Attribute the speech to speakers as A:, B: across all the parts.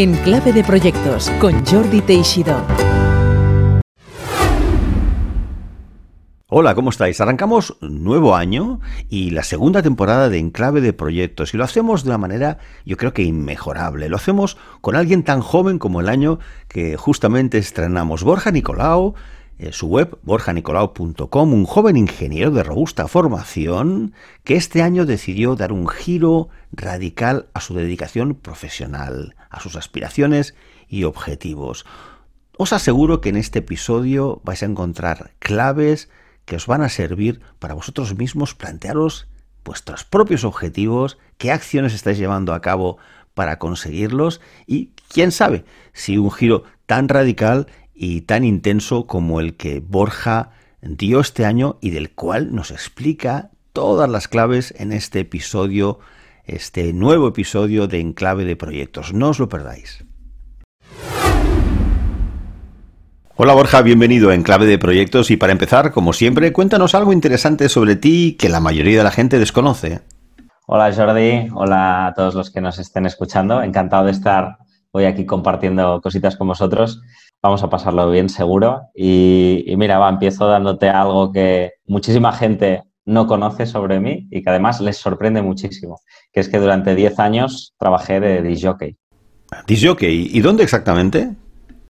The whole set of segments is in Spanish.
A: En Clave de Proyectos con Jordi Teixidó.
B: Hola, ¿cómo estáis? Arrancamos nuevo año y la segunda temporada de Enclave de Proyectos y lo hacemos de una manera yo creo que inmejorable. Lo hacemos con alguien tan joven como el año que justamente estrenamos. Borja Nicolau, eh, su web borjanicolau.com, un joven ingeniero de robusta formación que este año decidió dar un giro radical a su dedicación profesional, a sus aspiraciones y objetivos. Os aseguro que en este episodio vais a encontrar claves que os van a servir para vosotros mismos plantearos vuestros propios objetivos, qué acciones estáis llevando a cabo para conseguirlos y quién sabe si un giro tan radical y tan intenso como el que Borja dio este año y del cual nos explica todas las claves en este episodio, este nuevo episodio de Enclave de Proyectos. No os lo perdáis. Hola Borja, bienvenido en Clave de Proyectos y para empezar, como siempre, cuéntanos algo interesante sobre ti que la mayoría de la gente desconoce.
C: Hola Jordi, hola a todos los que nos estén escuchando, encantado de estar hoy aquí compartiendo cositas con vosotros. Vamos a pasarlo bien seguro y, mira, va, empiezo dándote algo que muchísima gente no conoce sobre mí y que además les sorprende muchísimo, que es que durante 10 años trabajé de disjockey.
B: ¿Disjockey? ¿Y dónde exactamente?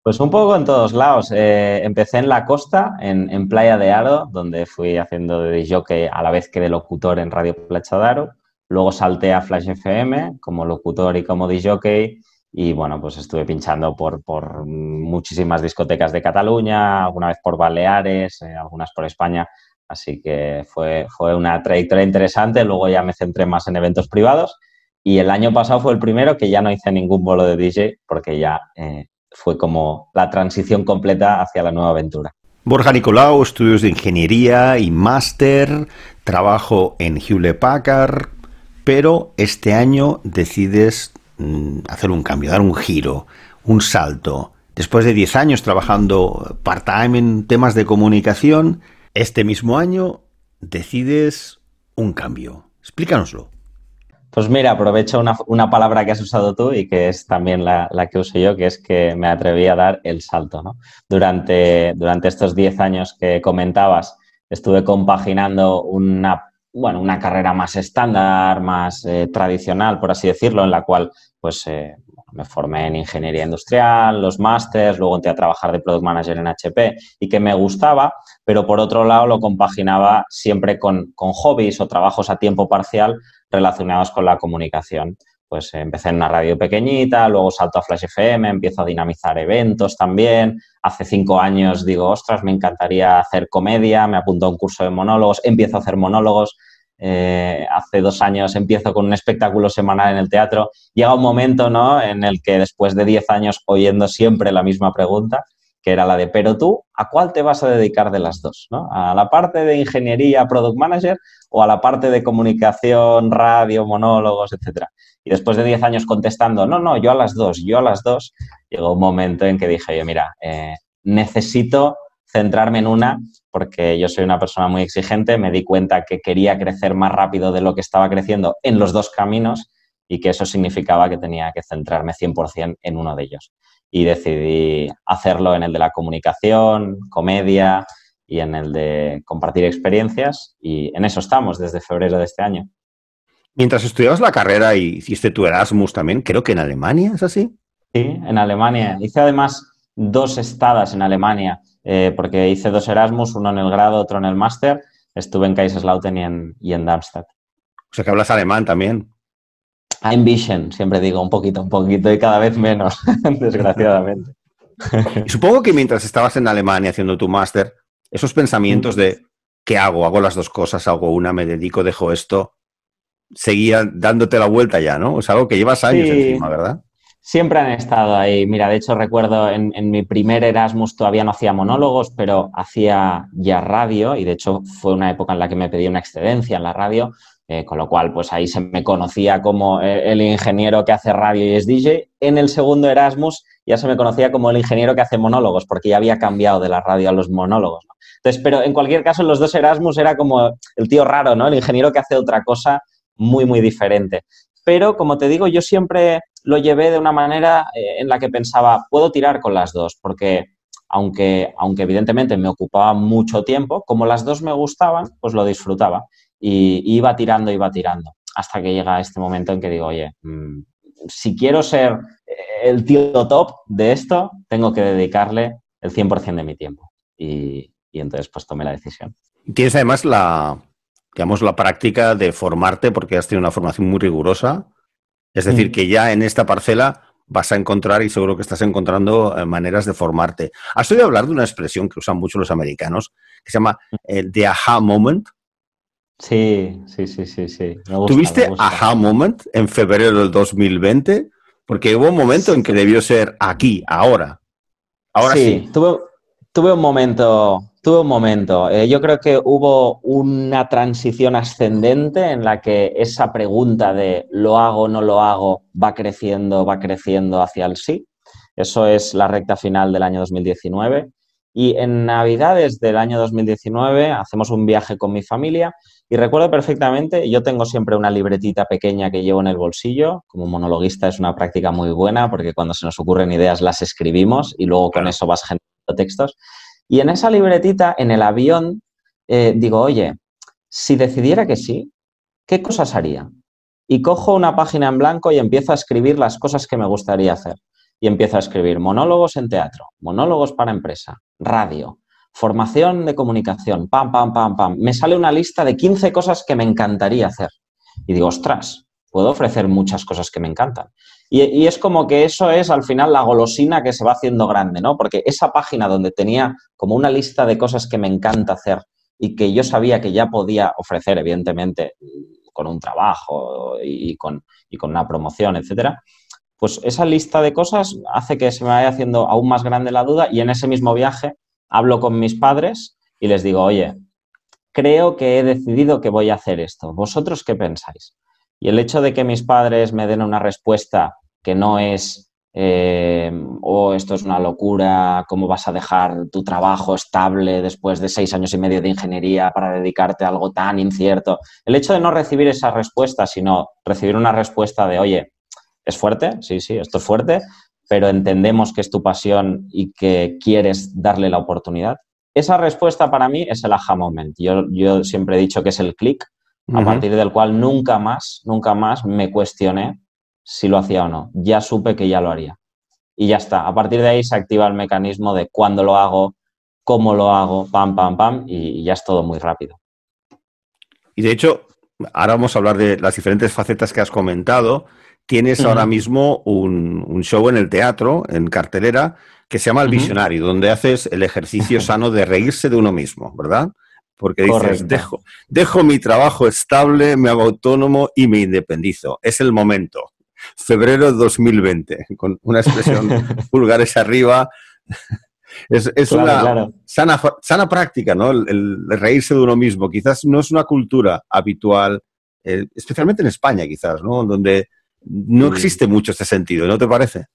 C: Pues un poco en todos lados. Eh, empecé en la costa, en, Playa de Aro, donde fui haciendo de jockey a la vez que de locutor en Radio Playa de Aro. Luego salté a Flash FM como locutor y como jockey. Y bueno, pues estuve pinchando por, por, muchísimas discotecas de Cataluña, alguna vez por Baleares, eh, algunas por España. Así que fue, fue una trayectoria interesante. Luego ya me centré más en eventos privados. Y el año pasado fue el primero que ya no hice ningún bolo de DJ porque ya eh, fue como la transición completa hacia la nueva aventura.
B: Borja Nicolau, estudios de ingeniería y máster, trabajo en Hewlett Packard, pero este año decides hacer un cambio, dar un giro, un salto. Después de 10 años trabajando part-time en temas de comunicación, este mismo año decides un cambio. Explícanoslo.
C: Pues mira, aprovecho una, palabra que has usado tú y que es también la, que uso yo, que es que me atreví a dar el salto. ¿no? Durante, durante estos 10 años que comentabas, estuve compaginando una, bueno, una carrera más estándar, más eh, tradicional, por así decirlo, en la cual pues, eh, me formé en ingeniería industrial, los másters, luego entré a trabajar de product manager en HP y que me gustaba, pero por otro lado lo compaginaba siempre con, con hobbies o trabajos a tiempo parcial relacionados con la comunicación. Pues empecé en una radio pequeñita, luego salto a Flash FM, empiezo a dinamizar eventos también. Hace cinco años digo, ostras, me encantaría hacer comedia, me apunto a un curso de monólogos, empiezo a hacer monólogos. Eh, hace dos años empiezo con un espectáculo semanal en el teatro. Llega un momento ¿no? en el que después de diez años oyendo siempre la misma pregunta, que era la de, pero tú, ¿a cuál te vas a dedicar de las dos? ¿A la parte de ingeniería, product manager o a la parte de comunicación, radio, monólogos, etcétera? Y después de 10 años contestando, no, no, yo a las dos, yo a las dos, llegó un momento en que dije, yo, mira, eh, necesito centrarme en una porque yo soy una persona muy exigente, me di cuenta que quería crecer más rápido de lo que estaba creciendo en los dos caminos y que eso significaba que tenía que centrarme 100% en uno de ellos y decidí hacerlo en el de la comunicación, comedia y en el de compartir experiencias y en eso estamos desde febrero de este año.
B: Mientras estudiabas la carrera y hiciste tu Erasmus también, creo que en Alemania, ¿es así?
C: Sí, en Alemania. Hice además dos estadas en Alemania, eh, porque hice dos Erasmus, uno en el grado, otro en el máster. Estuve en Kaiserslautern y en, y en Darmstadt.
B: O sea que hablas alemán también.
C: Vision, siempre digo, un poquito, un poquito y cada vez menos, desgraciadamente.
B: Y supongo que mientras estabas en Alemania haciendo tu máster, esos pensamientos de ¿qué hago? ¿Hago las dos cosas? ¿Hago una? ¿Me dedico? ¿Dejo esto? Seguían dándote la vuelta ya, ¿no? Es algo que llevas años encima, ¿verdad?
C: Siempre han estado ahí. Mira, de hecho recuerdo en, mi primer Erasmus todavía no hacía monólogos, pero hacía ya radio y de hecho fue una época en la que me pedí una excedencia en la radio eh, con lo cual, pues ahí se me conocía como eh, el ingeniero que hace radio y es DJ. En el segundo Erasmus ya se me conocía como el ingeniero que hace monólogos, porque ya había cambiado de la radio a los monólogos. Entonces, pero en cualquier caso, en los dos Erasmus era como el tío raro, ¿no? El ingeniero que hace otra cosa muy, muy diferente. Pero, como te digo, yo siempre lo llevé de una manera eh, en la que pensaba, puedo tirar con las dos, porque aunque, aunque evidentemente me ocupaba mucho tiempo, como las dos me gustaban, pues lo disfrutaba y iba tirando, iba tirando, hasta que llega este momento en que digo, oye, mm, si quiero ser eh, el tío top de esto, tengo que dedicarle el 100% de mi tiempo. Y, entonces pues tomé la decisión.
B: Tienes además la, digamos, la práctica de formarte porque has tenido una formación muy rigurosa. Es decir, mm. que ya en esta parcela vas a encontrar y seguro que estás encontrando eh, maneras de formarte. ¿Has oído hablar de una expresión que usan mucho los americanos que se llama el the aha moment?
C: Sí, sí, sí, sí, sí.
B: ¿Tuviste aha moment en febrero del 2020? Porque hubo un momento en que debió ser aquí, ahora. Ahora sí.
C: sí. Tuve, tuve un momento, tuve un momento. Eh, yo creo que hubo una transición ascendente en la que esa pregunta de lo hago, o no lo hago, va creciendo, va creciendo hacia el sí. Eso es la recta final del año 2019. Y en Navidades del año 2019 hacemos un viaje con mi familia y recuerdo perfectamente, yo tengo siempre una libretita pequeña que llevo en el bolsillo. Como monologuista es una práctica muy buena porque cuando se nos ocurren ideas las escribimos y luego con eso vas generando textos. Y en esa libretita, en el avión, eh, digo, oye, si decidiera que sí, ¿qué cosas haría? Y cojo una página en blanco y empiezo a escribir las cosas que me gustaría hacer. Y empiezo a escribir monólogos en teatro, monólogos para empresa, radio, formación de comunicación, pam, pam, pam, pam. Me sale una lista de 15 cosas que me encantaría hacer. Y digo, ostras, puedo ofrecer muchas cosas que me encantan. Y, es como que eso es al final la golosina que se va haciendo grande, ¿no? Porque esa página donde tenía como una lista de cosas que me encanta hacer y que yo sabía que ya podía ofrecer, evidentemente, con un trabajo y con, y con una promoción, etcétera, pues esa lista de cosas hace que se me vaya haciendo aún más grande la duda y en ese mismo viaje hablo con mis padres y les digo, oye, creo que he decidido que voy a hacer esto. ¿Vosotros qué pensáis? Y el hecho de que mis padres me den una respuesta que no es, eh, oh, esto es una locura, ¿cómo vas a dejar tu trabajo estable después de seis años y medio de ingeniería para dedicarte a algo tan incierto? El hecho de no recibir esa respuesta, sino recibir una respuesta de, oye, ¿es fuerte? Sí, sí, esto es fuerte, pero entendemos que es tu pasión y que quieres darle la oportunidad. Esa respuesta para mí es el aha moment. Yo, yo siempre he dicho que es el clic a partir del cual nunca más, nunca más me cuestioné si lo hacía o no. Ya supe que ya lo haría. Y ya está. A partir de ahí se activa el mecanismo de cuándo lo hago, cómo lo hago, pam, pam, pam, y ya es todo muy rápido.
B: Y de hecho, ahora vamos a hablar de las diferentes facetas que has comentado. Tienes ahora mismo un, show en el teatro, en cartelera, que se llama El Visionario, donde haces el ejercicio sano de reírse de uno mismo, ¿verdad? Porque dices, dejo, dejo mi trabajo estable, me hago autónomo y me independizo. Es el momento. Febrero de 2020, con una expresión pulgares arriba. Es, una Sana, sana, práctica, ¿no? El, reírse de uno mismo. Quizás no es una cultura habitual, eh, especialmente en España, quizás, ¿no? Donde no existe mucho este sentido, ¿no te parece?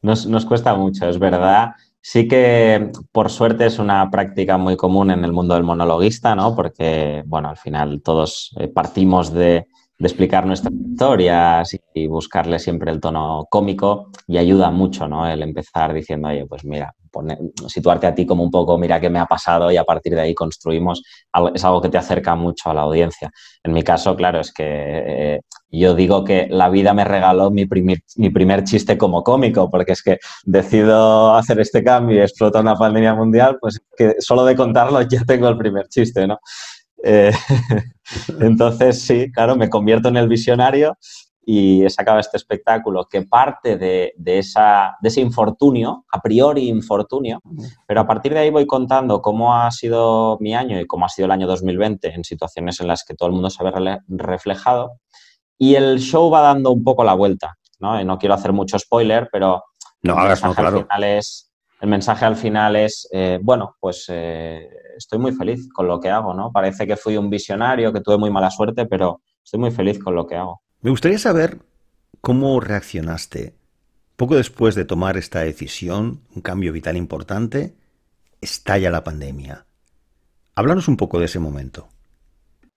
C: Nos, nos cuesta mucho, es verdad. Sí que, por suerte, es una práctica muy común en el mundo del monologuista, ¿no? Porque, bueno, al final todos eh, partimos de, explicar nuestras historias y buscarle siempre el tono cómico y ayuda mucho, ¿no? El empezar diciendo, oye, pues mira, situarte a ti como un poco, mira qué me ha pasado y a partir de ahí construimos, es algo que te acerca mucho a la audiencia. En mi caso, claro, es que eh, yo digo que la vida me regaló mi primer, mi primer chiste como cómico, porque es que decido hacer este cambio y explota una pandemia mundial, pues que solo de contarlo ya tengo el primer chiste, ¿no? Eh, entonces, sí, claro, me convierto en el visionario y he sacado este espectáculo que parte de, esa, de ese infortunio, a priori infortunio, pero a partir de ahí voy contando cómo ha sido mi año y cómo ha sido el año 2020 en situaciones en las que todo el mundo se ve reflejado y el show va dando un poco la vuelta, ¿no? no quiero hacer mucho spoiler, pero
B: no,
C: el,
B: mensaje
C: al final es, el mensaje al final es, eh, bueno, pues eh, estoy muy feliz con lo que hago, ¿no? Parece que fui un visionario, que tuve muy mala suerte, pero estoy muy feliz con lo que hago.
B: Me gustaría saber cómo reaccionaste poco después de tomar esta decisión, un cambio vital importante, estalla la pandemia. Háblanos un poco de ese momento.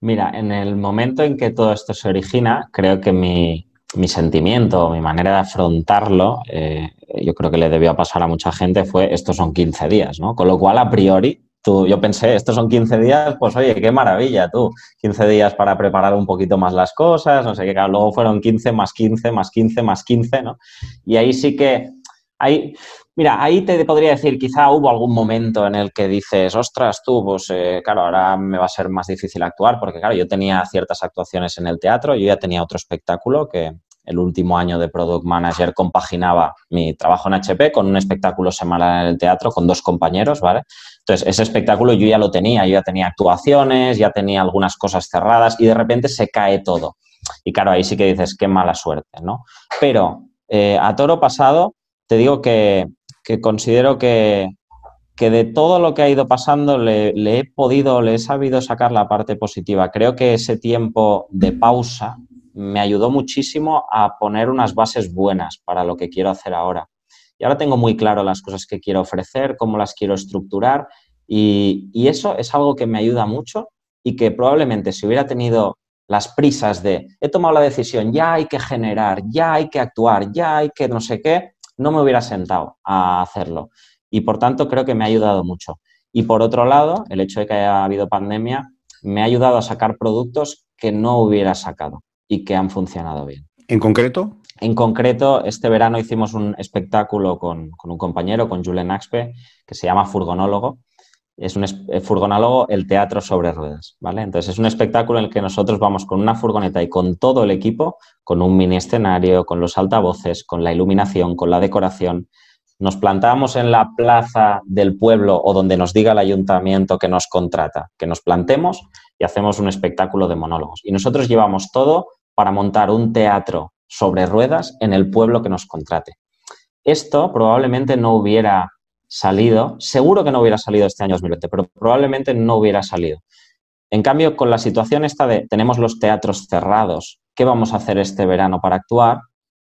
C: Mira, en el momento en que todo esto se origina, creo que mi, mi sentimiento, mi manera de afrontarlo, eh, yo creo que le debió pasar a mucha gente, fue estos son 15 días, ¿no? Con lo cual, a priori, tú, yo pensé, estos son 15 días, pues oye, qué maravilla, tú, 15 días para preparar un poquito más las cosas, no sé qué, claro, luego fueron 15 más 15 más 15 más 15, ¿no? Y ahí sí que, hay, Mira, ahí te podría decir, quizá hubo algún momento en el que dices, ostras, tú, pues eh, claro, ahora me va a ser más difícil actuar, porque claro, yo tenía ciertas actuaciones en el teatro, yo ya tenía otro espectáculo que el último año de Product Manager compaginaba mi trabajo en HP con un espectáculo semanal en el teatro con dos compañeros, ¿vale? Entonces, ese espectáculo yo ya lo tenía, yo ya tenía actuaciones, ya tenía algunas cosas cerradas y de repente se cae todo. Y claro, ahí sí que dices, qué mala suerte, ¿no? Pero eh, a toro pasado, te digo que que considero que, de todo lo que ha ido pasando le, he podido, le he sabido sacar la parte positiva. Creo que ese tiempo de pausa me ayudó muchísimo a poner unas bases buenas para lo que quiero hacer ahora. Y ahora tengo muy claro las cosas que quiero ofrecer, cómo las quiero estructurar y, y eso es algo que me ayuda mucho y que probablemente si hubiera tenido las prisas de he tomado la decisión, ya hay que generar, ya hay que actuar, ya hay que no sé qué, no me hubiera sentado a hacerlo. Y por tanto creo que me ha ayudado mucho. Y por otro lado, el hecho de que haya habido pandemia me ha ayudado a sacar productos que no hubiera sacado y que han funcionado bien.
B: ¿En concreto?
C: En concreto, este verano hicimos un espectáculo con, un compañero, con Julen Axpe, que se llama Furgonólogo, es un eh, furgonálogo, el teatro sobre ruedas, ¿vale? Entonces es un espectáculo en el que nosotros vamos con una furgoneta y con todo el equipo, con un mini escenario, con los altavoces, con la iluminación, con la decoración. Nos plantamos en la plaza del pueblo o donde nos diga el ayuntamiento que nos contrata, que nos plantemos y hacemos un espectáculo de monólogos. Y nosotros llevamos todo para montar un teatro sobre ruedas en el pueblo que nos contrate. Esto probablemente no hubiera salido, seguro que no hubiera salido este año 2020, pero probablemente no hubiera salido. En cambio, con la situación esta de tenemos los teatros cerrados, ¿qué vamos a hacer este verano para actuar?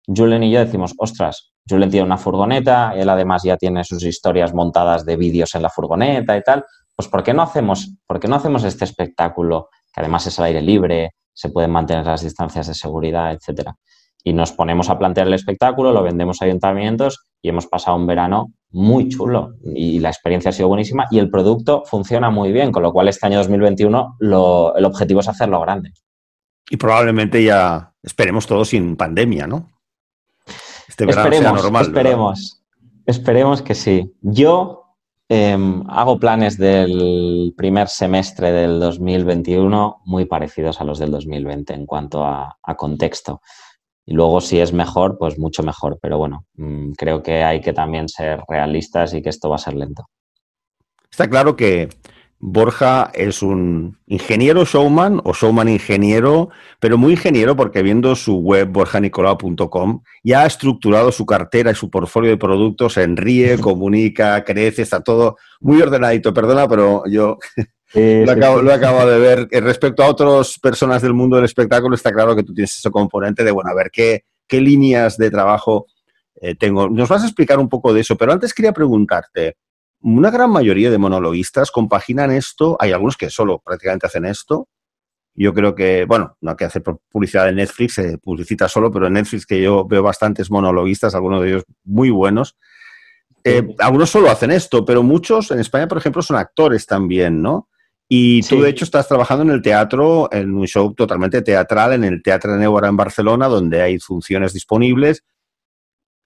C: Julen y yo decimos, ostras, Julen tiene una furgoneta, él además ya tiene sus historias montadas de vídeos en la furgoneta y tal, pues ¿por qué no hacemos, por qué no hacemos este espectáculo que además es al aire libre, se pueden mantener las distancias de seguridad, etcétera? Y nos ponemos a plantear el espectáculo, lo vendemos a ayuntamientos y hemos pasado un verano muy chulo y la experiencia ha sido buenísima y el producto funciona muy bien, con lo cual este año 2021 lo, el objetivo es hacerlo grande.
B: Y probablemente ya esperemos todo sin pandemia, ¿no?
C: Este verano esperemos, sea normal. Esperemos, esperemos que sí. Yo em, hago planes del primer semestre del 2021 muy parecidos a los del 2020 en cuanto a contexto. Y luego, si es mejor, pues mucho mejor. Pero bueno, mm, creo que hay que también ser realistas y que esto va a ser lento.
B: Está claro que Borja es un ingeniero showman o showman ingeniero, pero muy ingeniero porque viendo su web borjanicolao.com ya ha estructurado su cartera y su portfolio de productos en ríe, comunica, crece, está todo muy ordenadito. Perdona, pero yo lo, acabo, de ver. Eh, respecto a otras personas del mundo del espectáculo, está claro que tú tienes ese componente de, bueno, a ver, ¿qué, qué líneas de trabajo eh, tengo? Nos vas a explicar un poco de eso, pero antes quería preguntarte, una gran mayoría de monologuistas compaginan esto, hay algunos que solo prácticamente hacen esto. Yo creo que, bueno, no hay que hacer publicidad de Netflix, se publicita solo, pero en Netflix que yo veo bastantes monologuistas, algunos de ellos muy buenos. Eh, algunos solo hacen esto, pero muchos en España, por ejemplo, son actores también, ¿no? Y tú, de hecho, estás trabajando en el teatro, en un show totalmente teatral, en el Teatro de Nebora en Barcelona, donde hay funciones disponibles.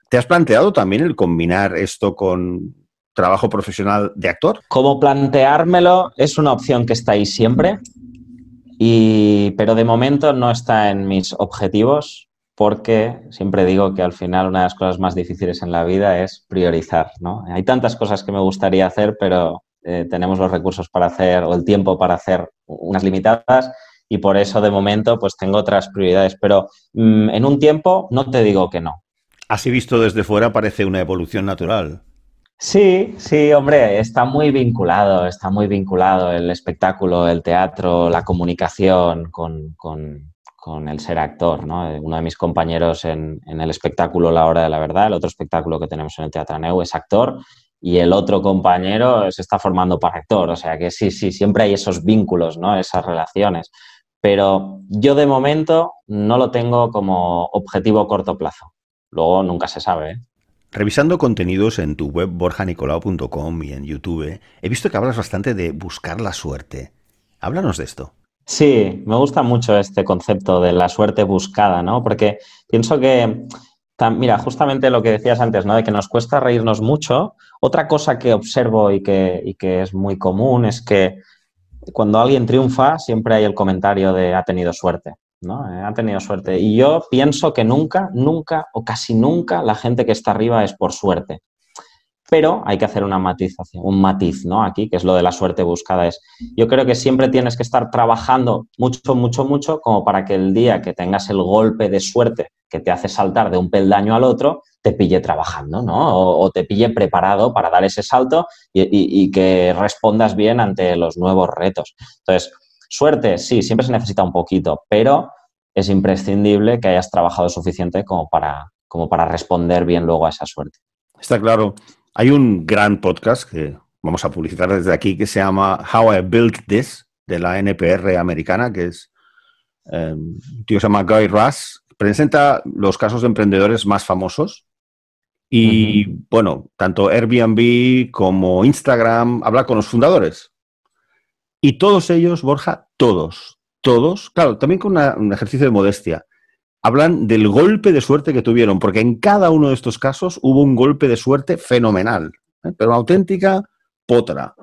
B: ¿Te has planteado también el combinar esto con trabajo profesional de actor?
C: Como planteármelo es una opción que está ahí siempre, y, pero de momento no está en mis objetivos porque siempre digo que al final una de las cosas más difíciles en la vida es priorizar. ¿no? Hay tantas cosas que me gustaría hacer, pero eh, tenemos los recursos para hacer o el tiempo para hacer unas limitadas y por eso de momento pues tengo otras prioridades, pero mm, en un tiempo no te digo que no.
B: Así visto desde fuera parece una evolución natural.
C: Sí, sí, hombre, está muy vinculado, está muy vinculado el espectáculo, el teatro, la comunicación con, el ser actor, ¿no? Uno de mis compañeros en, en, el espectáculo La Hora de la Verdad, el otro espectáculo que tenemos en el Teatro Neu, es actor y el otro compañero se está formando para actor. O sea que sí, sí, siempre hay esos vínculos, ¿no? Esas relaciones. pero yo de momento no lo tengo como objetivo a corto plazo. Luego nunca se sabe. ¿eh?
B: Revisando contenidos en tu web borjanicolao.com y en YouTube, he visto que hablas bastante de buscar la suerte. Háblanos de esto.
C: Sí, me gusta mucho este concepto de la suerte buscada, ¿no? Porque pienso que, mira, justamente lo que decías antes, ¿no? De que nos cuesta reírnos mucho. Otra cosa que observo y que, y que es muy común es que cuando alguien triunfa siempre hay el comentario de ha tenido suerte. ¿no? Eh, ha tenido suerte. Y yo pienso que nunca, nunca o casi nunca la gente que está arriba es por suerte. Pero hay que hacer una matización, un matiz, ¿no? Aquí, que es lo de la suerte buscada. Es, yo creo que siempre tienes que estar trabajando mucho, mucho, mucho, como para que el día que tengas el golpe de suerte que te hace saltar de un peldaño al otro, te pille trabajando, ¿no? O, te pille preparado para dar ese salto y que respondas bien ante los nuevos retos. Entonces, Suerte, sí, siempre se necesita un poquito, pero es imprescindible que hayas trabajado suficiente como para, como para responder bien luego a esa suerte.
B: Está claro. Hay un gran podcast que vamos a publicitar desde aquí que se llama How I Built This, de la NPR americana, que es eh, un tío se llama Guy Russ, presenta los casos de emprendedores más famosos. Y bueno, tanto Airbnb como Instagram habla con los fundadores. Y todos ellos, Borja, todos, todos, claro, también con un ejercicio de modestia, hablan del golpe de suerte que tuvieron, porque en cada uno de estos casos hubo un golpe de suerte fenomenal, ¿eh? pero auténtica potra.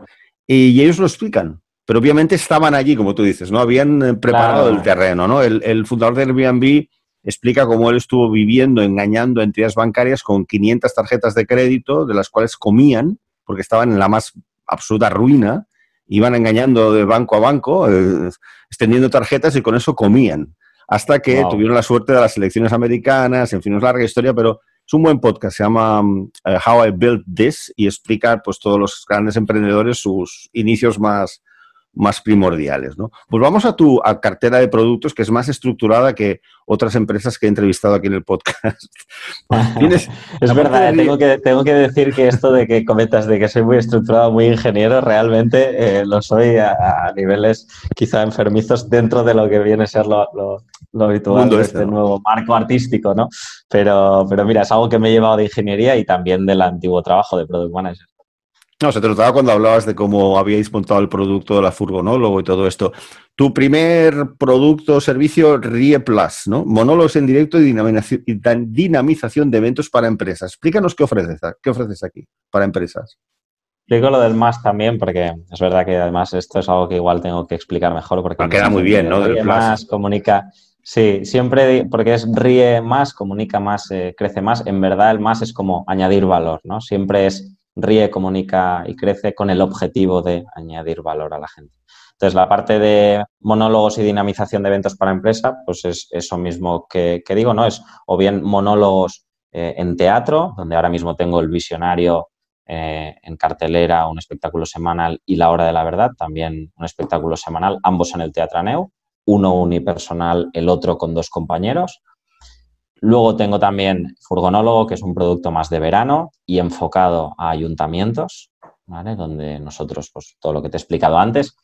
B: Y, ellos lo explican, pero obviamente estaban allí, como tú dices, ¿no? Habían eh, preparado el terreno, ¿no? El, el, fundador de Airbnb explica cómo él estuvo viviendo, engañando entidades bancarias con 500 tarjetas de crédito, de las cuales comían, porque estaban en la más absoluta ruina, iban engañando de banco a banco, eh, extendiendo tarjetas y con eso comían. Hasta que tuvieron la suerte de las elecciones americanas, en fin, es larga historia, pero es un buen podcast, se llama eh, How I Built This y explica pues todos los grandes emprendedores sus inicios más, más primordiales. ¿no? Pues vamos a tu cartera de productos que es más estructurada que otras empresas que he entrevistado aquí en el podcast.
C: es verdad, tengo, que, tengo que decir que esto de que comentas de que soy muy estructurado, muy ingeniero, realmente eh, lo soy a, niveles quizá enfermizos dentro de lo que viene a ser lo, lo, habitual de este, este nuevo marco artístico, ¿no? Pero, pero mira, es algo que me he llevado de ingeniería y también del antiguo trabajo de Product Manager.
B: No, se te notaba cuando hablabas de cómo habíais montado el producto de la furgonólogo y todo esto. Tu primer producto o servicio, RIE Plus, ¿no? Monólogos en directo y dinamización de eventos para empresas. Explícanos qué ofreces, qué ofreces aquí para empresas.
C: Explico lo del más también, porque es verdad que además esto es algo que igual tengo que explicar mejor. Porque
B: ah, queda muy bien, ¿no?
C: Del más comunica. Sí, siempre, porque es ríe más, comunica más, eh, crece más. En verdad, el más es como añadir valor, ¿no? Siempre es ríe, comunica y crece con el objetivo de añadir valor a la gente. Entonces, la parte de monólogos y dinamización de eventos para empresa, pues es eso mismo que, digo, ¿no? Es o bien monólogos eh, en teatro, donde ahora mismo tengo el visionario eh, en cartelera, un espectáculo semanal y La Hora de la Verdad, también un espectáculo semanal, ambos en el Teatro Aneu, uno unipersonal, el otro con dos compañeros, Luego tengo también Furgonólogo, que es un producto más de verano y enfocado a ayuntamientos, donde nosotros, pues todo lo que te he explicado antes.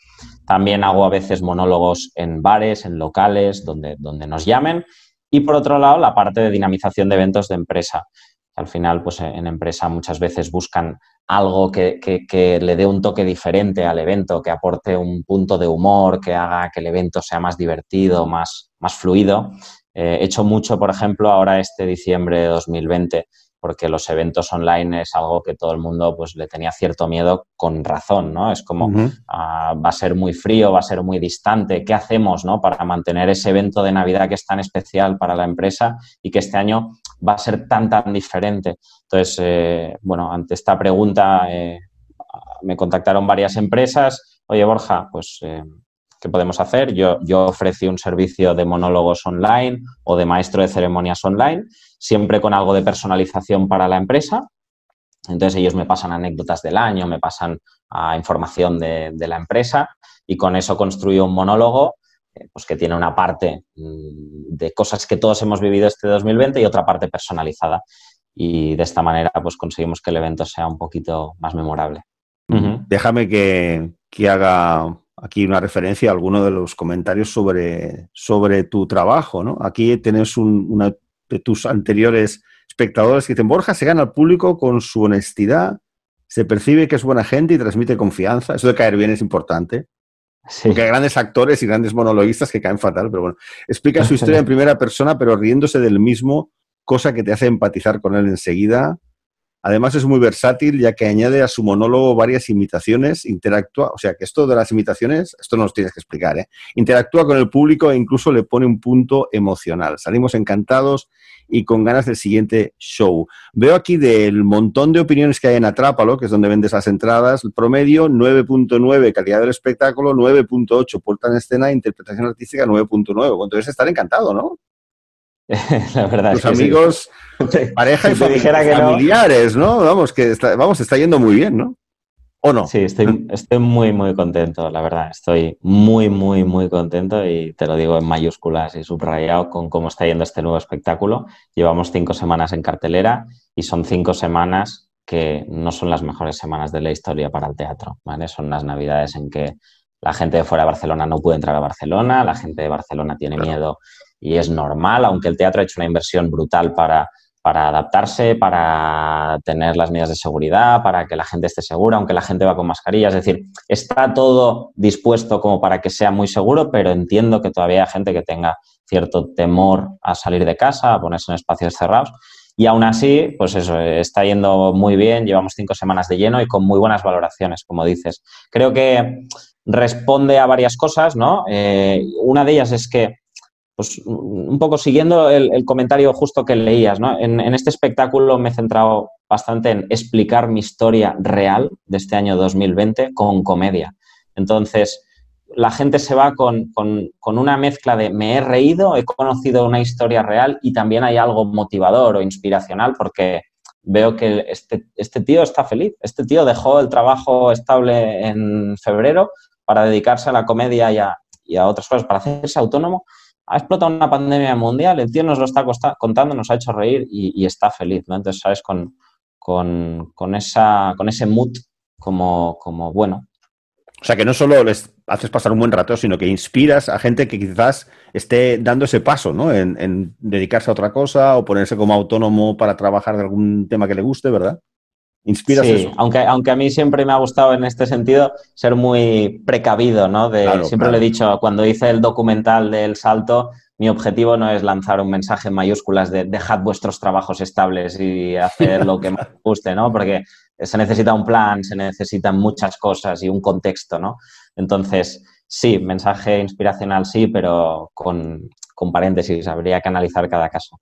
C: También hago a veces monólogos en bares, en locales, donde, donde nos llamen. Y por otro lado, la parte de dinamización de eventos de empresa. Al final, pues en empresa muchas veces buscan algo que, que, le dé un toque diferente al evento, que aporte un punto de humor, que haga que el evento sea más divertido, más, más fluido. Eh, he hecho mucho, por ejemplo, ahora este diciembre de 2020, porque los eventos online es algo que todo el mundo pues, le tenía cierto miedo con razón, ¿no? Es como, ah, va a ser muy frío, va a ser muy distante, ¿qué hacemos, ¿no? Para mantener ese evento de Navidad que es tan especial para la empresa y que este año va a ser tan, tan diferente. Entonces, eh, bueno, ante esta pregunta eh, me contactaron varias empresas, oye, Borja, pues ¿Qué podemos hacer? Yo, yo ofrecí un servicio de monólogos online o de maestro de ceremonias online, siempre con algo de personalización para la empresa. Entonces ellos me pasan anécdotas del año, me pasan ah, información de, la empresa y con eso construyo un monólogo eh, pues que tiene una parte mm, de cosas que todos hemos vivido este 2020 y otra parte personalizada. Y de esta manera pues conseguimos que el evento sea un poquito más memorable.
B: Déjame que, que haga aquí una referencia a alguno de los comentarios sobre, sobre tu trabajo, ¿no? Aquí tienes una de tus anteriores espectadores que dicen, Borja se gana al público con su honestidad, se percibe que es buena gente y transmite confianza. Eso de caer bien es importante. Porque hay grandes actores y grandes monologuistas que caen fatal, pero bueno, explica su historia en primera persona, pero riéndose del mismo, cosa que te hace empatizar con él enseguida. Además es muy versátil ya que añade a su monólogo varias imitaciones, interactúa, o sea que esto de las imitaciones, esto no nos tienes que explicar, ¿eh? interactúa con el público e incluso le pone un punto emocional. Salimos encantados y con ganas del siguiente show. Veo aquí del montón de opiniones que hay en Atrápalo, que es donde vendes las entradas, el promedio 9.9, calidad del espectáculo 9.8, puerta en escena, interpretación artística 9.9. Cuando debes estar encantado, ¿no?
C: La verdad
B: Tus amigos, pareja y familiares, ¿no? Vamos, que está, vamos, está yendo muy bien, ¿no? ¿O no?
C: Sí, estoy, estoy muy, muy contento, la verdad. Estoy muy, muy, muy contento y te lo digo en mayúsculas y subrayado con cómo está yendo este nuevo espectáculo. Llevamos cinco semanas en cartelera y son cinco semanas que no son las mejores semanas de la historia para el teatro, ¿vale? Son las navidades en que la gente de fuera de Barcelona no puede entrar a Barcelona, la gente de Barcelona tiene miedo y es normal, aunque el teatro ha hecho una inversión brutal para, para adaptarse, para tener las medidas de seguridad, para que la gente esté segura, aunque la gente va con mascarilla. Es decir, está todo dispuesto como para que sea muy seguro, pero entiendo que todavía hay gente que tenga cierto temor a salir de casa, a ponerse en espacios cerrados. Y aún así, pues eso, está yendo muy bien, llevamos cinco semanas de lleno y con muy buenas valoraciones, como dices. Creo que responde a varias cosas, ¿no? Eh, una de ellas es que pues un poco siguiendo el, comentario justo que leías, ¿no? En, este espectáculo me he centrado bastante en explicar mi historia real de este año 2020 con comedia. Entonces, la gente se va con, una mezcla de me he reído, he conocido una historia real y también hay algo motivador o inspiracional porque veo que este, este tío está feliz. Este tío dejó el trabajo estable en febrero para dedicarse a la comedia y a, y a otras cosas, para hacerse autónomo ha explotado una pandemia mundial, el tío nos lo está contando, nos ha hecho reír y, está feliz, ¿no? Entonces, ¿sabes? Con, con, esa, con ese mood como, como bueno.
B: O sea, que no solo les haces pasar un buen rato, sino que inspiras a gente que quizás esté dando ese paso, ¿no? En, en dedicarse a otra cosa o ponerse como autónomo para trabajar de algún tema que le guste, ¿verdad?
C: ¿Inspiras sí, Aunque, aunque a mí siempre me ha gustado en este sentido ser muy precavido, ¿no? De, siempre le he dicho, cuando hice el documental del salto, mi objetivo no es lanzar un mensaje en mayúsculas de dejad vuestros trabajos estables y hacer lo que más guste, ¿no? Porque se necesita un plan, se necesitan muchas cosas y un contexto, ¿no? Entonces, sí, mensaje inspiracional sí, pero con, con paréntesis, habría que analizar cada caso.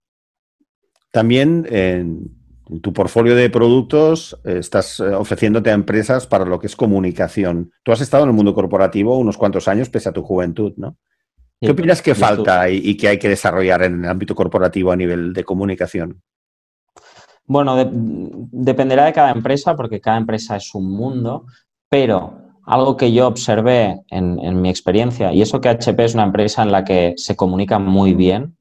B: También en tu portfolio de productos eh, estás eh, ofreciéndote a empresas para lo que es comunicación. Tú has estado en el mundo corporativo unos cuantos años pese a tu juventud, ¿no? ¿Qué opinas que falta y, que hay que desarrollar en el ámbito corporativo a nivel de comunicación?
C: Bueno, dependerá de cada empresa porque cada empresa es un mundo, pero algo que yo observé en, en mi experiencia, y eso que HP es una empresa en la que se comunica muy bien,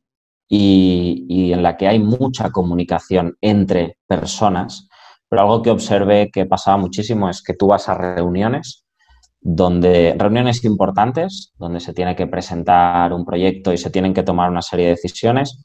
C: y, en la que hay mucha comunicación entre personas, pero algo que observé que pasaba muchísimo es que tú vas a reuniones donde reuniones importantes, donde se tiene que presentar un proyecto y se tienen que tomar una serie de decisiones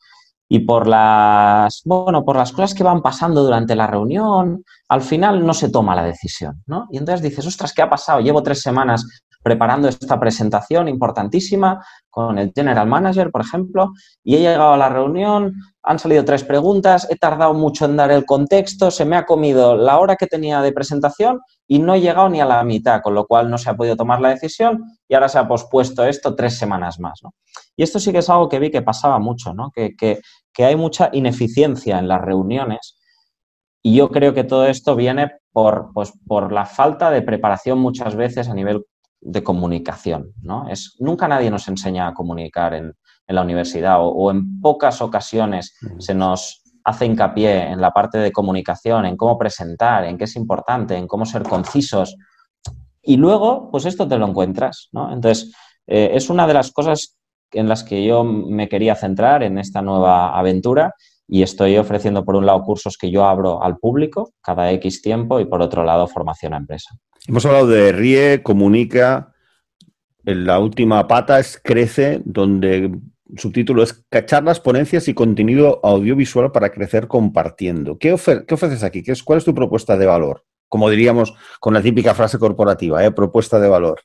C: y por las bueno, por las cosas que van pasando durante la reunión, al final no se toma la decisión, ¿no? Y entonces dices, "Ostras, ¿qué ha pasado? Llevo tres semanas preparando esta presentación importantísima con el General Manager, por ejemplo, y he llegado a la reunión, han salido tres preguntas, he tardado mucho en dar el contexto, se me ha comido la hora que tenía de presentación y no he llegado ni a la mitad, con lo cual no se ha podido tomar la decisión y ahora se ha pospuesto esto tres semanas más. Y esto sí que es algo que vi que pasaba mucho, ¿no? que, que hay mucha ineficiencia en las reuniones. Y yo creo que todo esto viene por, pues, por la falta de preparación muchas veces a nivel de comunicación. ¿no? Es, nunca nadie nos enseña a comunicar en, la universidad o, en pocas ocasiones se nos hace hincapié en la parte de comunicación, en cómo presentar, en qué es importante, en cómo ser concisos. Y luego, pues esto te lo encuentras. ¿no? Entonces, eh, es una de las cosas en las que yo me quería centrar en esta nueva aventura y estoy ofreciendo, por un lado, cursos que yo abro al público cada X tiempo y, por otro lado, formación a empresa.
B: Hemos hablado de RIE, Comunica. la última pata es Crece, donde subtítulo es Charlas, ponencias y contenido audiovisual para crecer compartiendo. ¿Qué, ofreces aquí? ¿Qué es, ¿Cuál es tu propuesta de valor? Como diríamos con la típica frase corporativa, ¿eh? propuesta de valor.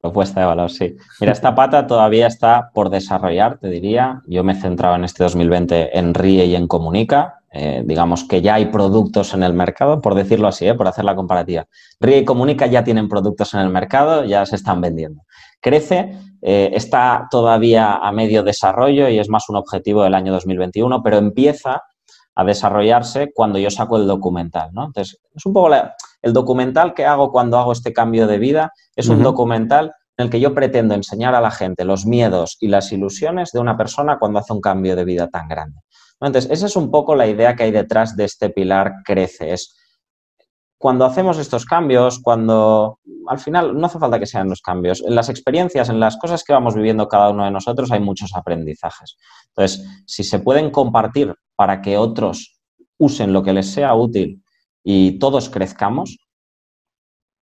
C: Propuesta de valor, sí. Mira, esta pata todavía está por desarrollar, te diría. Yo me he centrado en este 2020 en RIE y en Comunica. Eh, digamos que ya hay productos en el mercado, por decirlo así, ¿eh? por hacer la comparativa. RIE y Comunica ya tienen productos en el mercado, ya se están vendiendo. Crece, eh, está todavía a medio desarrollo y es más un objetivo del año 2021, pero empieza a desarrollarse cuando yo saco el documental, ¿no? Entonces, es un poco el documental que hago cuando hago este cambio de vida, es un documental en el que yo pretendo enseñar a la gente los miedos y las ilusiones de una persona cuando hace un cambio de vida tan grande. Entonces, esa es un poco la idea que hay detrás de este pilar crece. Es cuando hacemos estos cambios, cuando al final no hace falta que sean los cambios, en las experiencias, en las cosas que vamos viviendo cada uno de nosotros hay muchos aprendizajes. Entonces, si se pueden compartir para que otros usen lo que les sea útil y todos crezcamos,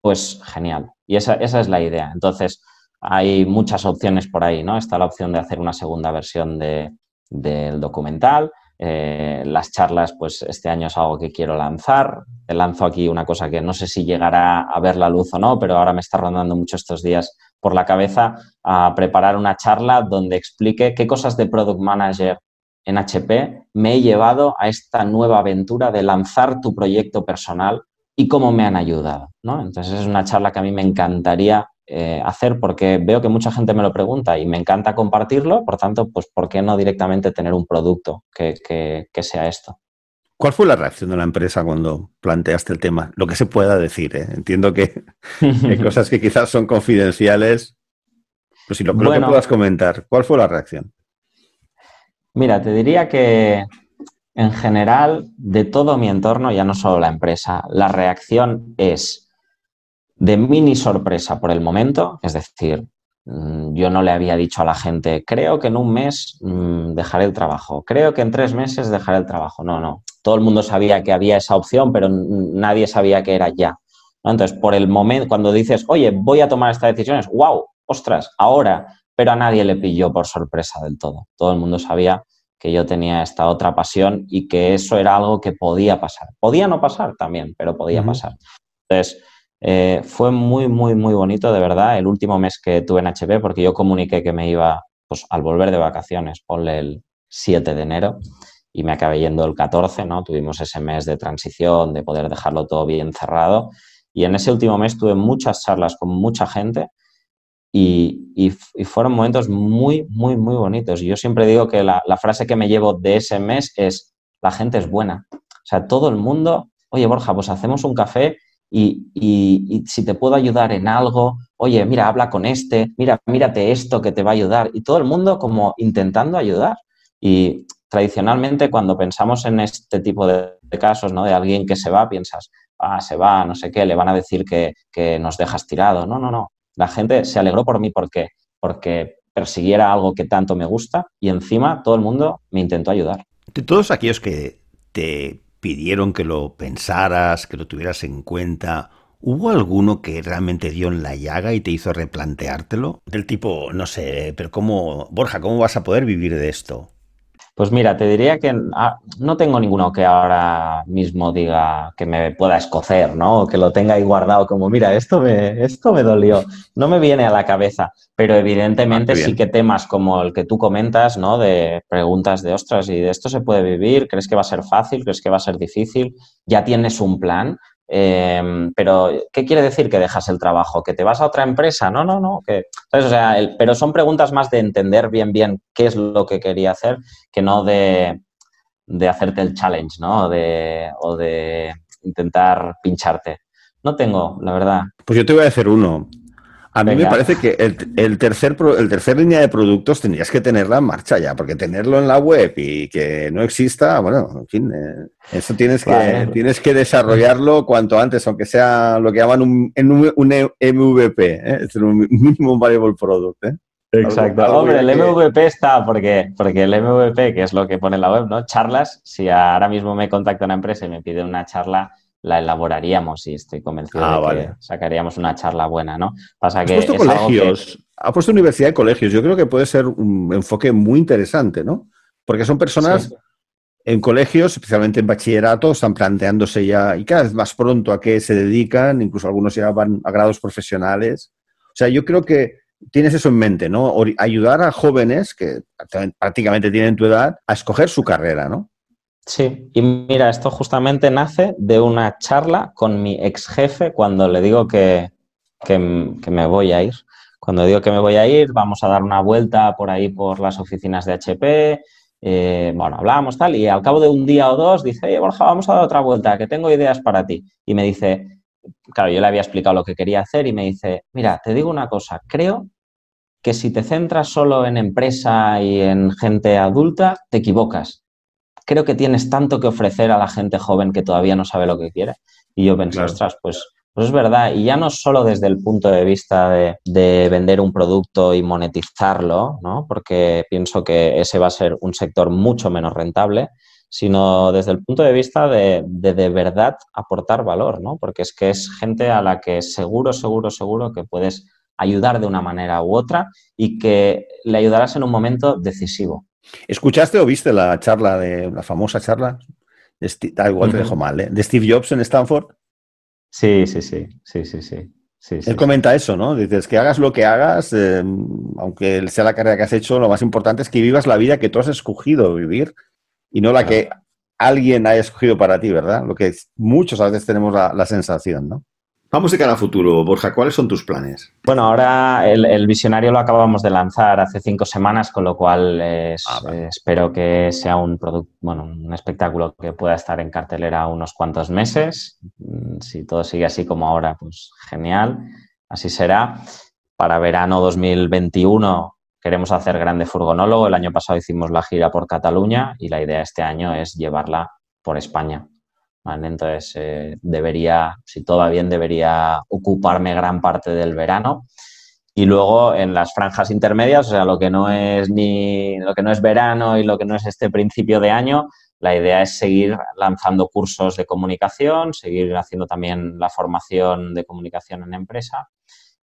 C: pues genial. Y esa, es la idea. Entonces, hay muchas opciones por ahí, ¿no? Está la opción de hacer una segunda versión del documental, eh, las charlas, pues este año es algo que quiero lanzar. Te lanzo aquí una cosa que no sé si llegará a ver la luz o no, pero ahora me está rondando mucho estos días por la cabeza a preparar una charla donde explique qué cosas de Product Manager en HP me he llevado a esta nueva aventura de lanzar tu proyecto personal y cómo me han ayudado. ¿no? Entonces es una charla que a mí me encantaría eh, hacer porque veo que mucha gente me lo pregunta y me encanta compartirlo, por tanto, pues ¿por qué no directamente tener un producto que, sea esto?
B: ¿Cuál fue la reacción de la empresa cuando planteaste el tema? Lo que se pueda decir, ¿eh? entiendo que hay cosas que quizás son confidenciales, pero si lo, que puedas comentar, ¿cuál fue la reacción?
C: Mira, te diría que en general, de todo mi entorno, ya no solo la empresa, la reacción es de mini sorpresa por el momento, es decir, mm, yo no le había dicho a la gente, creo que en un mes mm, dejaré el trabajo, creo que en tres meses dejaré el trabajo. No, no. Todo el mundo sabía que había esa opción, pero nadie sabía que era ya. Entonces, por el momento, cuando dices, oye, voy a tomar esta decisión, es wow, ostras, ahora, pero a nadie le pilló por sorpresa del todo. Todo el mundo sabía que yo tenía esta otra pasión y que eso era algo que podía pasar. Podía no pasar también, pero podía pasar. Entonces, eh, fue muy, muy, muy bonito, de verdad, el último mes que tuve en HP, porque yo comuniqué que me iba pues, al volver de vacaciones, ponle el 7 de enero, y me acabé yendo el 14, ¿no? Tuvimos ese mes de transición, de poder dejarlo todo bien cerrado. Y en ese último mes tuve muchas charlas con mucha gente y, y, fueron momentos muy, muy, muy bonitos. Y yo siempre digo que la, frase que me llevo de ese mes es, la gente es buena. O sea, todo el mundo, oye Borja, pues hacemos un café y, si te puedo ayudar en algo, oye, mira, habla con este, mira, mírate esto que te va a ayudar. Y todo el mundo como intentando ayudar. Y tradicionalmente cuando pensamos en este tipo de, casos, ¿no? De alguien que se va, piensas, ah, se va, no sé qué, le van a decir que, que nos dejas tirado. No, no, no. La gente se alegró por mí, ¿por qué? Porque persiguiera algo que tanto me gusta y encima todo el mundo me intentó ayudar.
B: De todos aquellos que te pidieron que lo pensaras, que lo tuvieras en cuenta. ¿Hubo alguno que realmente dio en la llaga y te hizo replanteártelo? Del tipo, no sé, pero ¿cómo, Borja, cómo vas a poder vivir de esto?
C: Pues mira, te diría que ah, no tengo ninguno que ahora mismo diga que me pueda escocer, ¿no? O que lo tenga ahí guardado como, mira, esto me, esto me dolió. No me viene a la cabeza, pero evidentemente ah, sí que temas como el que tú comentas, ¿no? De preguntas de, ostras, ¿y de esto se puede vivir? ¿Crees que va a ser fácil? ¿Crees que va a ser difícil? ¿Ya tienes un plan? Em, pero, ¿qué quiere decir que dejas el trabajo? ¿Que te vas a otra empresa? No, no, no. Pero son preguntas más de entender bien, bien qué es lo que quería hacer, que no de, hacerte el challenge, ¿no? De, o de intentar pincharte. No tengo, la verdad.
B: Pues yo te voy a hacer uno. A mí me parece que el, tercer, el tercer línea de productos tendrías que tenerla en marcha ya, porque tenerlo en la web y que no exista, bueno, en fin, eh, eso tienes que, tienes que desarrollarlo cuanto antes, aunque sea lo que llaman un, un, MVP, ¿eh? es un Minimum Variable Product. ¿eh?
C: Exacto. Hombre, el MVP está porque, porque el MVP, que es lo que pone en la web, ¿no? Charlas, si ahora mismo me contacta una empresa y me pide una charla la elaboraríamos y estoy convencido ah, de que sacaríamos una charla buena, ¿no?
B: Pasa que colegios, ha puesto universidad y colegios. Yo creo que puede ser un enfoque muy interesante, ¿no? Porque son personas en colegios, especialmente en bachillerato, están planteándose ya, y cada vez más pronto, a qué se dedican, incluso algunos ya van a grados profesionales. O sea, yo creo que tienes eso en mente, ¿no? Ayudar a jóvenes que prácticamente tienen tu edad a escoger su carrera, ¿no?
C: Sí, y mira, esto justamente nace de una charla con mi ex jefe cuando le digo que, que, me voy a ir. Cuando digo que me voy a ir, vamos a dar una vuelta por ahí por las oficinas de HP. Eh, bueno, hablábamos tal, y al cabo de un día o dos dice, oye, Borja, vamos a dar otra vuelta, que tengo ideas para ti. Y me dice, claro, yo le había explicado lo que quería hacer y me dice, mira, te digo una cosa, creo que si te centras solo en empresa y en gente adulta, te equivocas. Creo que tienes tanto que ofrecer a la gente joven que todavía no sabe lo que quiere. Y yo pensé, ostras, pues pues es verdad, y ya no solo desde el punto de vista de, vender un producto y monetizarlo, ¿no? porque pienso que ese va a ser un sector mucho menos rentable, sino desde el punto de vista de, de, verdad aportar valor, ¿no? porque es que es gente a la que seguro, seguro, seguro que puedes ayudar de una manera u otra y que le ayudarás en un momento decisivo.
B: ¿Escuchaste o viste la charla de la famosa charla? De Steve, igual te dejo mal, ¿eh? De Steve Jobs en Stanford.
C: Sí, sí, sí, sí, sí, sí. Sí,
B: Él comenta eso, ¿no? Dices que hagas lo que hagas, eh, aunque sea la carrera que has hecho, lo más importante es que vivas la vida que tú has escogido vivir y no la que alguien haya escogido para ti, ¿verdad? Lo que muchos a veces tenemos la sensación, ¿no? Vamos de cara a futuro, Borja, ¿cuáles son tus planes?
C: Bueno, ahora el, visionario lo acabamos de lanzar hace cinco semanas, con lo cual ah, espero que sea un producto, bueno, un espectáculo que pueda estar en cartelera unos cuantos meses. Mm, si todo sigue así como ahora, pues genial, así será. Para verano 2021 queremos hacer grande furgonólogo. El año pasado hicimos la gira por Cataluña y la idea este año es llevarla por España. Entonces, eh, debería, si todo va bien, debería ocuparme gran parte del verano. Y luego en las franjas intermedias, o sea, lo que no es ni lo que no es verano y lo que no es este principio de año, la idea es seguir lanzando cursos de comunicación, seguir haciendo también la formación de comunicación en empresa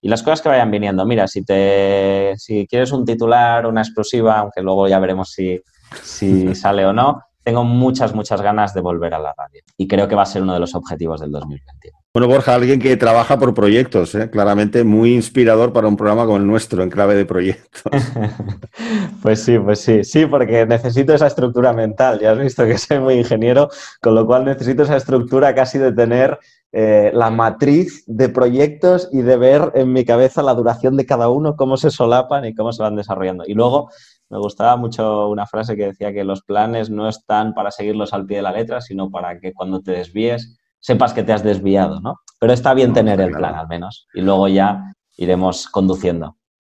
C: y las cosas que vayan viniendo. Mira, si te si quieres un titular, una exclusiva, aunque luego ya veremos si, si sale o no, tengo muchas, muchas ganas de volver a la radio. Y creo que va a ser uno de los objetivos del 2021.
B: Bueno, Borja, alguien que trabaja por proyectos, ¿eh? claramente muy inspirador para un programa como el nuestro, en clave de proyectos.
C: pues sí, pues sí, sí, porque necesito esa estructura mental. Ya has visto que soy muy ingeniero, con lo cual necesito esa estructura casi de tener eh, la matriz de proyectos y de ver en mi cabeza la duración de cada uno, cómo se solapan y cómo se van desarrollando. Y luego me gustaba mucho una frase que decía que los planes no están para seguirlos al pie de la letra, sino para que cuando te desvíes sepas que te has desviado, ¿no? Pero está bien tener el plan al menos y luego ya iremos conduciendo.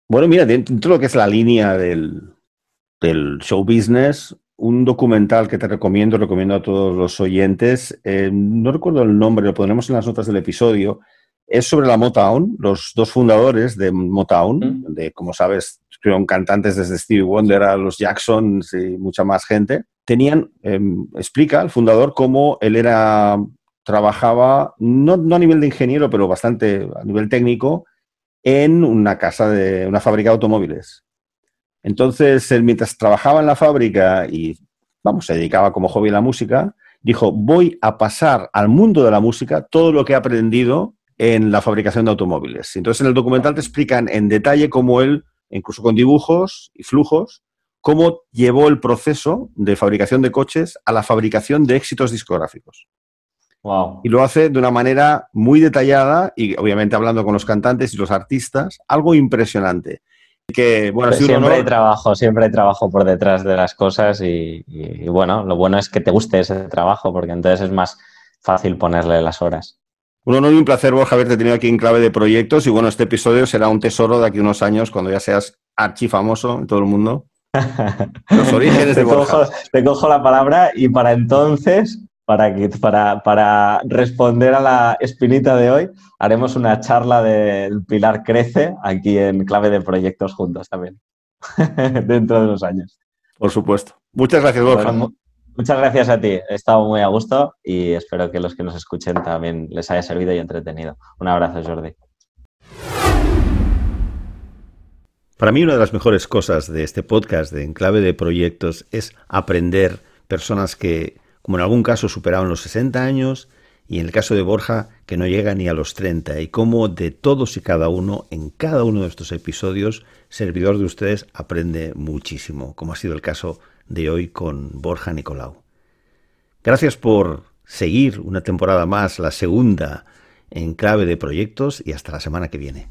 B: Bueno, mira, dentro de lo que es la línea del, show business, un documental que te recomiendo, recomiendo a todos los oyentes, eh, no recuerdo el nombre, lo pondremos en las notas del episodio, es sobre la Motown, los dos fundadores de Motown, de, como sabes, fueron cantantes desde Stevie Wonder a los Jacksons y mucha más gente, tenían, em, explica el fundador cómo él era, trabajaba, no, no, a nivel de ingeniero, pero bastante a nivel técnico, en una casa de una fábrica de automóviles. Entonces, él mientras trabajaba en la fábrica y, vamos, se dedicaba como hobby a la música, dijo, voy a pasar al mundo de la música todo lo que he aprendido en la fabricación de automóviles. Entonces, en el documental te explican en detalle cómo él incluso con dibujos y flujos, cómo llevó el proceso de fabricación de coches a la fabricación de éxitos discográficos. Y lo hace de una manera muy detallada y obviamente hablando con los cantantes y los artistas, algo impresionante. Que, bueno,
C: siempre hay trabajo, siempre hay trabajo por detrás de las cosas y, y, bueno, lo bueno es que te guste ese trabajo porque entonces es más fácil ponerle las horas.
B: Un honor y un placer, Borja, haberte tenido aquí en clave de proyectos. Y bueno, este episodio será un tesoro de aquí a unos años cuando ya seas archifamoso en todo el mundo.
C: Los orígenes de Borja. te cojo la palabra y para entonces, para, para, para responder a la espinita de hoy, haremos una charla del Pilar Crece aquí en clave de proyectos juntos también, dentro de unos años.
B: Por supuesto. Muchas gracias, Borja.
C: Muchas gracias a ti. He estado muy a gusto y espero que los que nos escuchen también les haya servido y entretenido. Un abrazo, Jordi.
B: Para mí una de las mejores cosas de este podcast de Enclave de Proyectos es aprender personas que, como en algún caso, superaron los 60 años y en el caso de Borja, que no llega ni a los 30, y cómo de todos y cada uno, en cada uno de estos episodios, servidor de ustedes aprende muchísimo, como ha sido el caso de hoy con Borja Nicolau. Gracias por seguir una temporada más, la segunda, en clave de proyectos, y hasta la semana que viene.